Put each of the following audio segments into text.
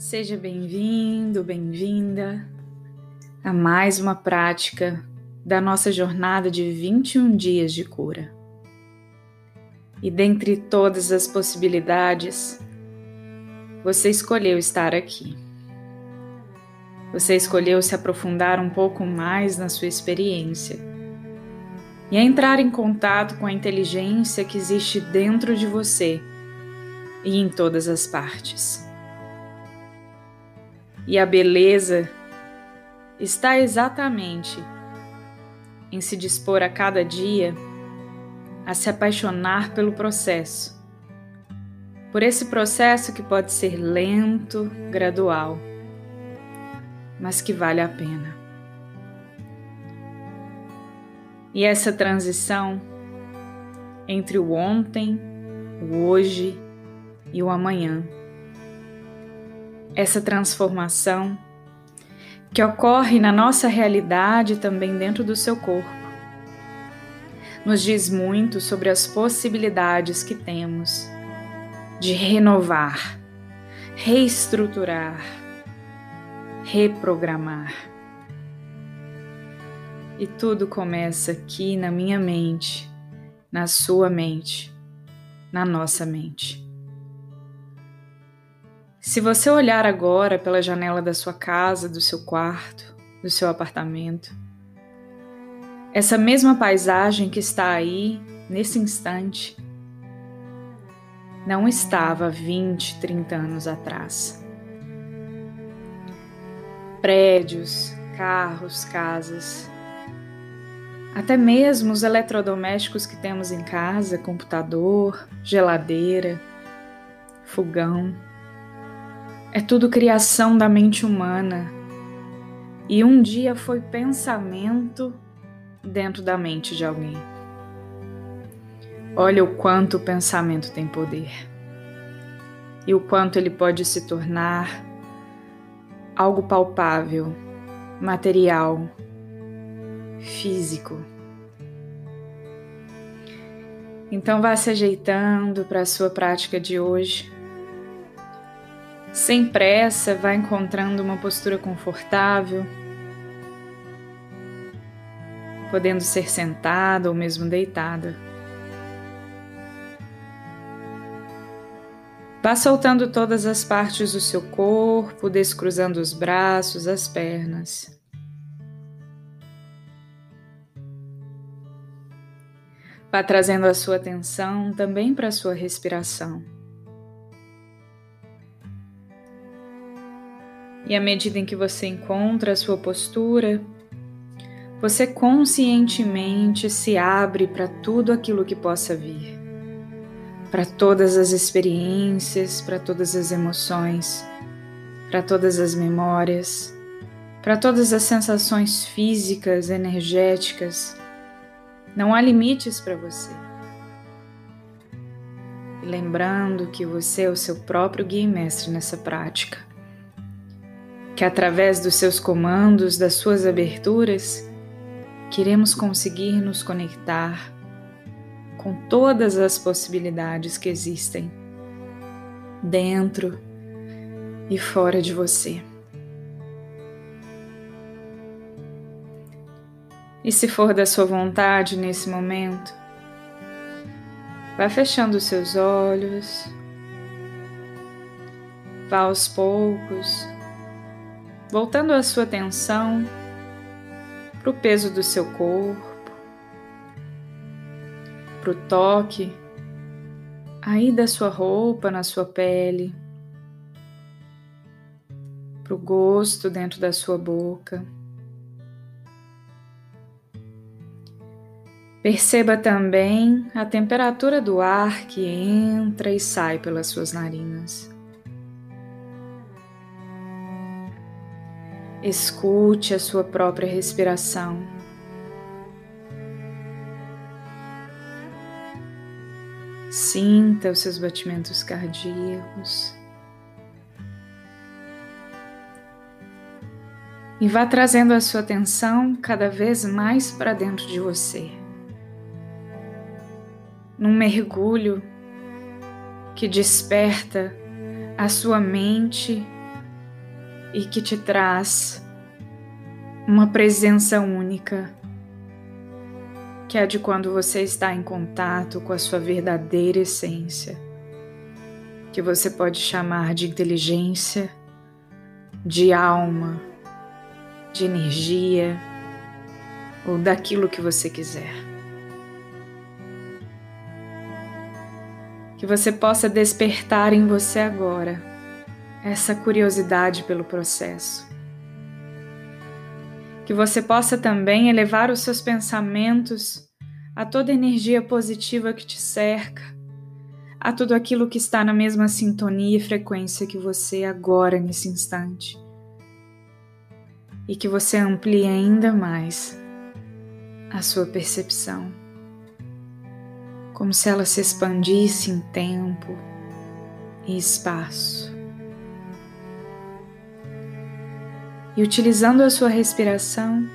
Seja bem-vindo, bem-vinda a mais uma prática da nossa jornada de 21 dias de cura. E dentre todas as possibilidades, você escolheu estar aqui. Você escolheu se aprofundar um pouco mais na sua experiência e entrar em contato com a inteligência que existe dentro de você e em todas as partes. E a beleza está exatamente em se dispor a cada dia a se apaixonar pelo processo. Por esse processo que pode ser lento, gradual, mas que vale a pena. E essa transição entre o ontem, o hoje e o amanhã essa transformação que ocorre na nossa realidade também dentro do seu corpo. Nos diz muito sobre as possibilidades que temos de renovar, reestruturar, reprogramar. E tudo começa aqui na minha mente, na sua mente, na nossa mente. Se você olhar agora pela janela da sua casa, do seu quarto, do seu apartamento, essa mesma paisagem que está aí nesse instante não estava 20, 30 anos atrás. Prédios, carros, casas, até mesmo os eletrodomésticos que temos em casa, computador, geladeira, fogão é tudo criação da mente humana. E um dia foi pensamento dentro da mente de alguém. Olha o quanto o pensamento tem poder. E o quanto ele pode se tornar algo palpável, material, físico. Então vá se ajeitando para a sua prática de hoje. Sem pressa, vá encontrando uma postura confortável, podendo ser sentada ou mesmo deitada. Vá soltando todas as partes do seu corpo, descruzando os braços, as pernas. Vá trazendo a sua atenção também para a sua respiração. E à medida em que você encontra a sua postura, você conscientemente se abre para tudo aquilo que possa vir, para todas as experiências, para todas as emoções, para todas as memórias, para todas as sensações físicas, energéticas. Não há limites para você. E lembrando que você é o seu próprio guia e mestre nessa prática que através dos seus comandos, das suas aberturas, queremos conseguir nos conectar com todas as possibilidades que existem dentro e fora de você. E se for da sua vontade nesse momento, vá fechando os seus olhos, vá aos poucos voltando a sua atenção para o peso do seu corpo, para o toque aí da sua roupa na sua pele, para o gosto dentro da sua boca. Perceba também a temperatura do ar que entra e sai pelas suas narinas. Escute a sua própria respiração. Sinta os seus batimentos cardíacos. E vá trazendo a sua atenção cada vez mais para dentro de você. Num mergulho que desperta a sua mente e que te traz uma presença única, que é de quando você está em contato com a sua verdadeira essência, que você pode chamar de inteligência, de alma, de energia ou daquilo que você quiser. Que você possa despertar em você agora essa curiosidade pelo processo. Que você possa também elevar os seus pensamentos a toda energia positiva que te cerca, a tudo aquilo que está na mesma sintonia e frequência que você agora nesse instante. E que você amplie ainda mais a sua percepção, como se ela se expandisse em tempo e espaço. E utilizando a sua respiração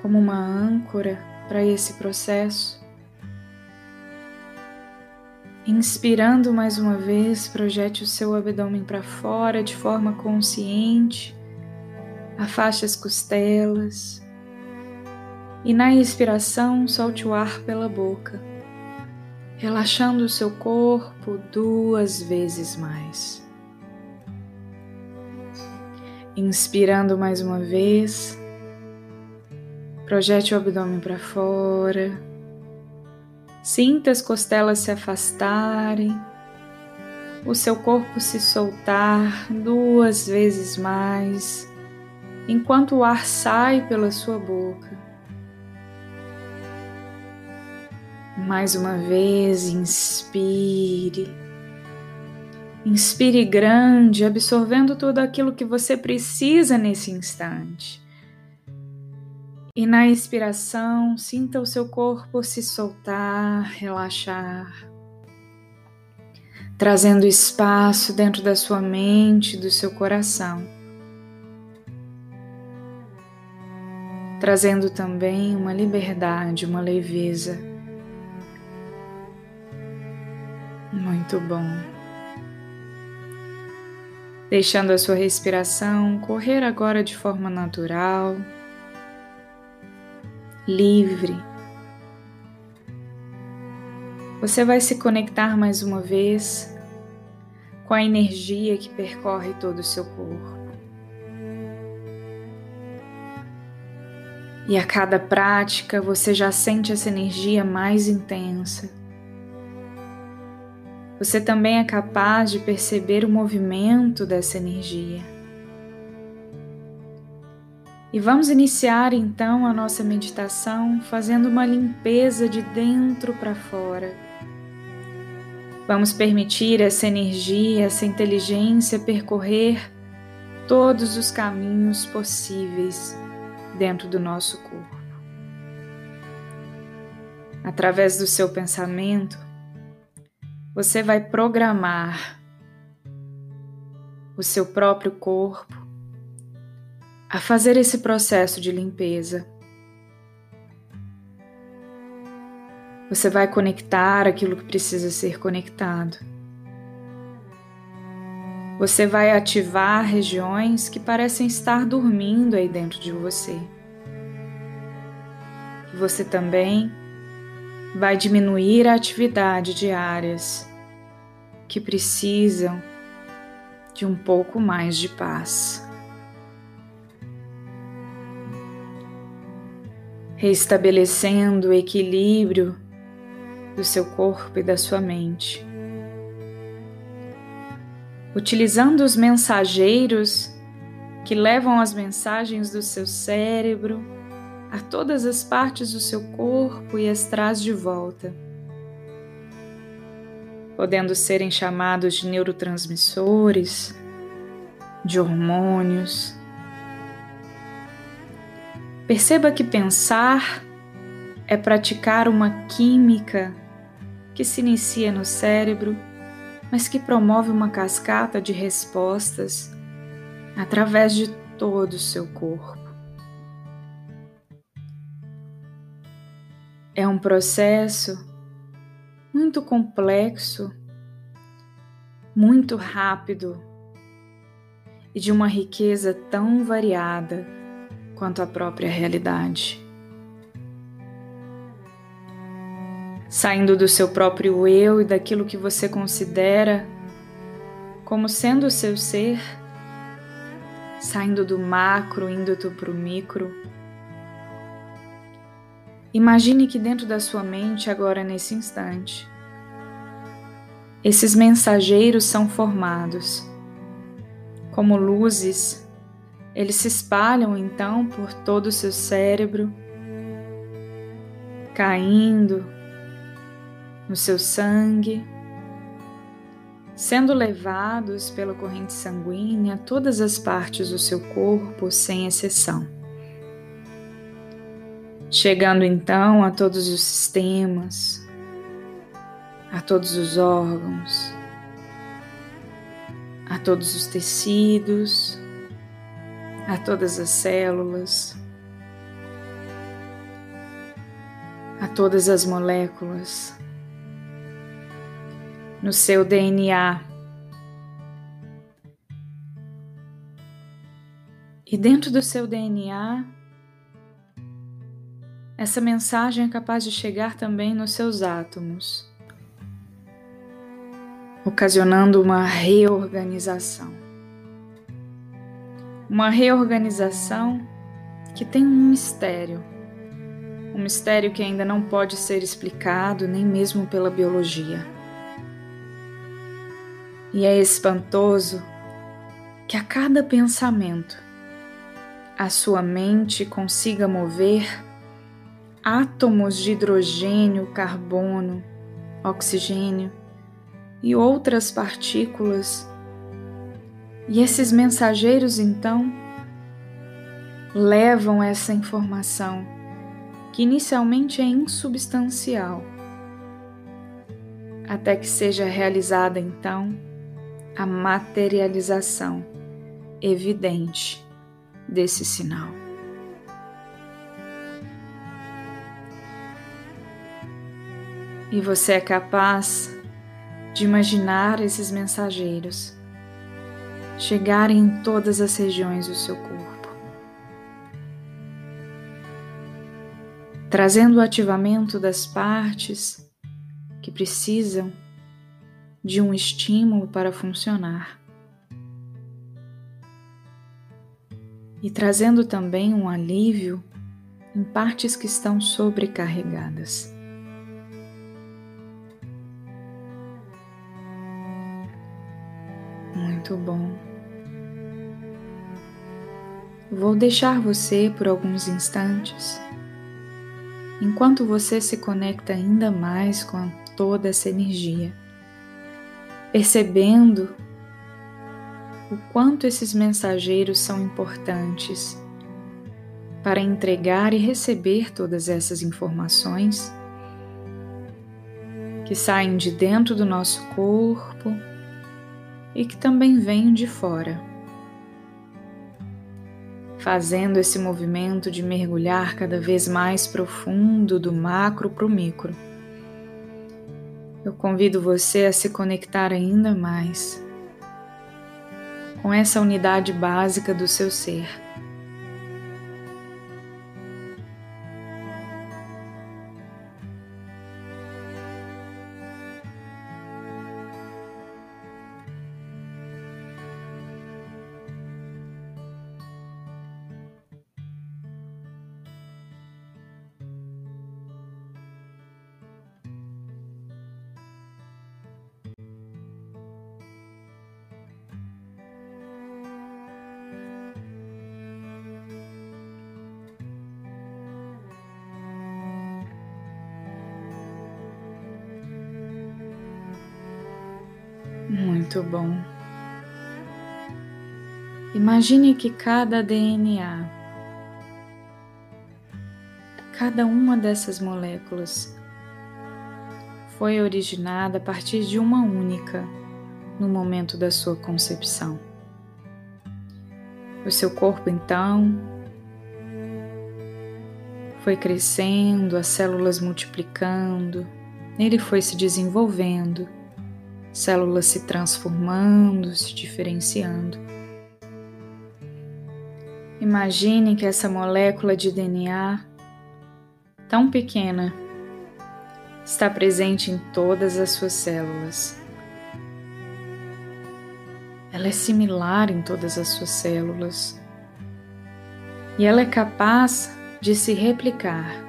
como uma âncora para esse processo. Inspirando mais uma vez, projete o seu abdômen para fora de forma consciente, afaste as costelas e na expiração solte o ar pela boca, relaxando o seu corpo duas vezes mais. Inspirando mais uma vez. Projete o abdômen para fora. Sinta as costelas se afastarem. O seu corpo se soltar duas vezes mais, enquanto o ar sai pela sua boca. Mais uma vez, inspire. Inspire grande, absorvendo tudo aquilo que você precisa nesse instante. E na expiração, sinta o seu corpo se soltar, relaxar, trazendo espaço dentro da sua mente, do seu coração. Trazendo também uma liberdade, uma leveza. Muito bom deixando a sua respiração correr agora de forma natural, livre. Você vai se conectar mais uma vez com a energia que percorre todo o seu corpo. E a cada prática você já sente essa energia mais intensa você também é capaz de perceber o movimento dessa energia. E vamos iniciar então a nossa meditação fazendo uma limpeza de dentro para fora. Vamos permitir essa energia, essa inteligência percorrer todos os caminhos possíveis dentro do nosso corpo. Através do seu pensamento, você vai programar o seu próprio corpo a fazer esse processo de limpeza. Você vai conectar aquilo que precisa ser conectado. Você vai ativar regiões que parecem estar dormindo aí dentro de você. Você também vai diminuir a atividade de áreas que precisam de um pouco mais de paz. Restabelecendo o equilíbrio do seu corpo e da sua mente. Utilizando os mensageiros que levam as mensagens do seu cérebro a todas as partes do seu corpo e as traz de volta podendo serem chamados de neurotransmissores, de hormônios. Perceba que pensar é praticar uma química que se inicia no cérebro, mas que promove uma cascata de respostas através de todo o seu corpo. É um processo muito complexo, muito rápido e de uma riqueza tão variada quanto a própria realidade. Saindo do seu próprio eu e daquilo que você considera como sendo o seu ser, saindo do macro, indo para o micro. Imagine que dentro da sua mente, agora nesse instante, esses mensageiros são formados. Como luzes, eles se espalham então por todo o seu cérebro, caindo no seu sangue, sendo levados pela corrente sanguínea a todas as partes do seu corpo, sem exceção. Chegando então a todos os sistemas, a todos os órgãos, a todos os tecidos, a todas as células, a todas as moléculas, no seu DNA. E dentro do seu DNA, essa mensagem é capaz de chegar também nos seus átomos, ocasionando uma reorganização. Uma reorganização que tem um mistério, um mistério que ainda não pode ser explicado nem mesmo pela biologia. E é espantoso que a cada pensamento a sua mente consiga mover átomos de hidrogênio, carbono, oxigênio e outras partículas. E esses mensageiros então levam essa informação, que inicialmente é insubstancial, até que seja realizada então a materialização evidente desse sinal. E você é capaz de imaginar esses mensageiros chegarem em todas as regiões do seu corpo, trazendo o ativamento das partes que precisam de um estímulo para funcionar. E trazendo também um alívio em partes que estão sobrecarregadas. Muito bom. Vou deixar você por alguns instantes, enquanto você se conecta ainda mais com toda essa energia percebendo o quanto esses mensageiros são importantes para entregar e receber todas essas informações que saem de dentro do nosso corpo e que também vêm de fora. Fazendo esse movimento de mergulhar cada vez mais profundo do macro para o micro eu convido você a se conectar ainda mais com essa unidade básica do seu ser. Muito bom. Imagine que cada DNA, cada uma dessas moléculas, foi originada a partir de uma única no momento da sua concepção. O seu corpo, então, foi crescendo, as células multiplicando, ele foi se desenvolvendo células se transformando, se diferenciando. Imagine que essa molécula de DNA, tão pequena, está presente em todas as suas células. Ela é similar em todas as suas células. E ela é capaz de se replicar,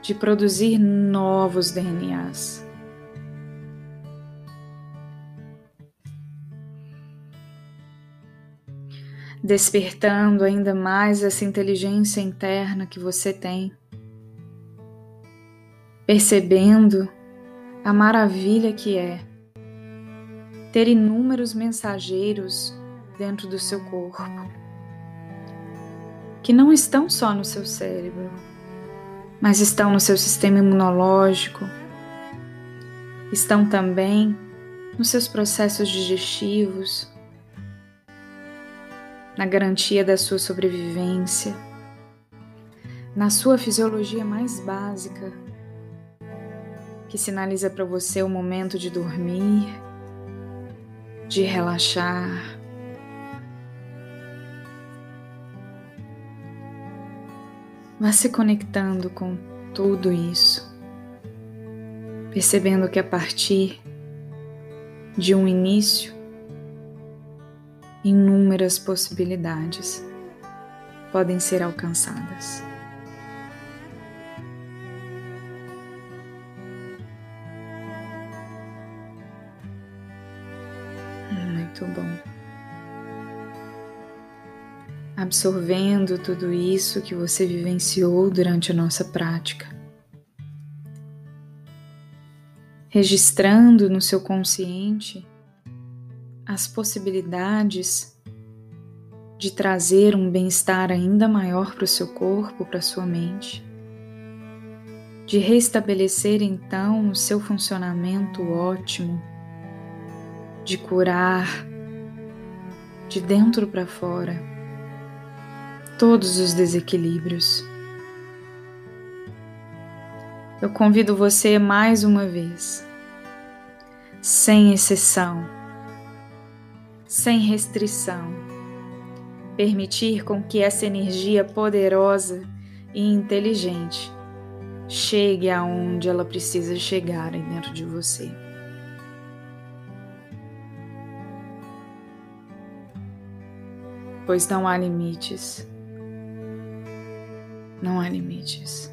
de produzir novos DNAs. Despertando ainda mais essa inteligência interna que você tem percebendo a maravilha que é ter inúmeros mensageiros dentro do seu corpo, que não estão só no seu cérebro, mas estão no seu sistema imunológico, estão também nos seus processos digestivos, na garantia da sua sobrevivência, na sua fisiologia mais básica que sinaliza para você o momento de dormir, de relaxar. Vá se conectando com tudo isso, percebendo que a partir de um início, inúmeras possibilidades podem ser alcançadas. muito bom. Absorvendo tudo isso que você vivenciou durante a nossa prática. Registrando no seu consciente as possibilidades de trazer um bem-estar ainda maior para o seu corpo, para a sua mente, de restabelecer então o seu funcionamento ótimo de curar de dentro para fora todos os desequilíbrios. Eu convido você mais uma vez, sem exceção, sem restrição, permitir com que essa energia poderosa e inteligente chegue aonde ela precisa chegar dentro de você. pois não há limites. Não há limites.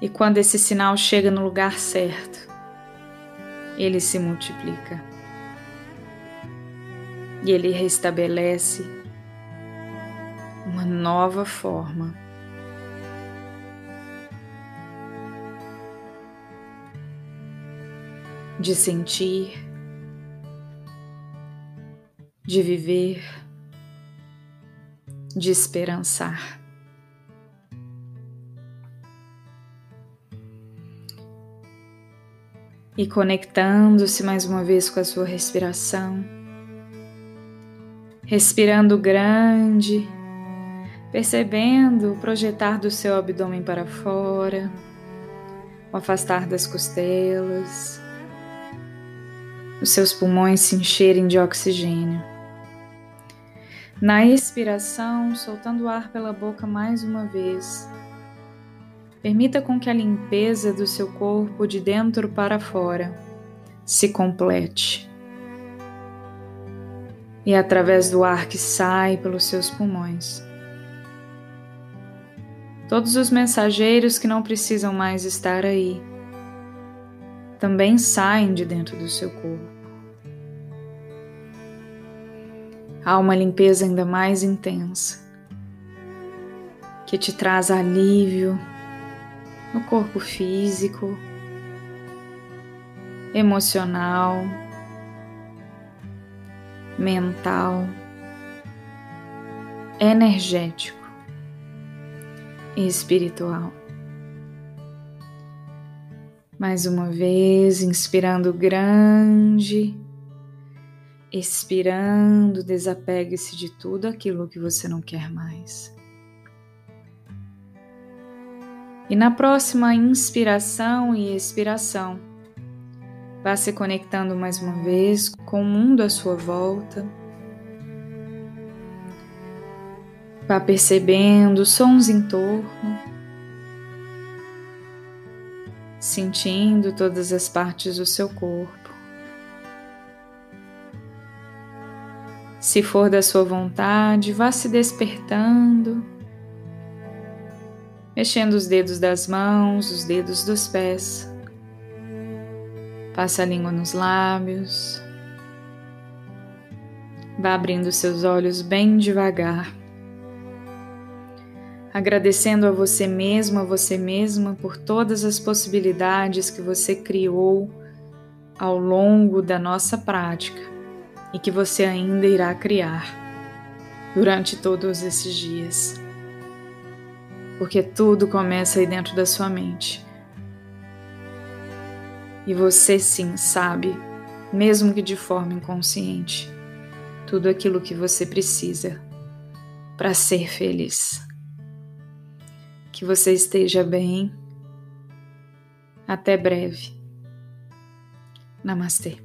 E quando esse sinal chega no lugar certo, ele se multiplica. E ele restabelece uma nova forma de sentir de viver, de esperançar. E conectando-se mais uma vez com a sua respiração, respirando grande, percebendo o projetar do seu abdômen para fora, o afastar das costelas, os seus pulmões se encherem de oxigênio. Na expiração, soltando o ar pela boca mais uma vez. Permita com que a limpeza do seu corpo de dentro para fora se complete. E através do ar que sai pelos seus pulmões. Todos os mensageiros que não precisam mais estar aí também saem de dentro do seu corpo. há uma limpeza ainda mais intensa que te traz alívio no corpo físico, emocional, mental, energético e espiritual. Mais uma vez, inspirando grande Expirando, desapegue-se de tudo aquilo que você não quer mais. E na próxima inspiração e expiração, vá se conectando mais uma vez com o mundo à sua volta, Vá percebendo sons em torno, sentindo todas as partes do seu corpo. Se for da sua vontade, vá se despertando, mexendo os dedos das mãos, os dedos dos pés. Passa a língua nos lábios. Vá abrindo seus olhos bem devagar agradecendo a você mesmo, a você mesma por todas as possibilidades que você criou ao longo da nossa prática e que você ainda irá criar durante todos esses dias. Porque tudo começa aí dentro da sua mente. E você sim sabe, mesmo que de forma inconsciente, tudo aquilo que você precisa para ser feliz. Que você esteja bem. Até breve. Namastê.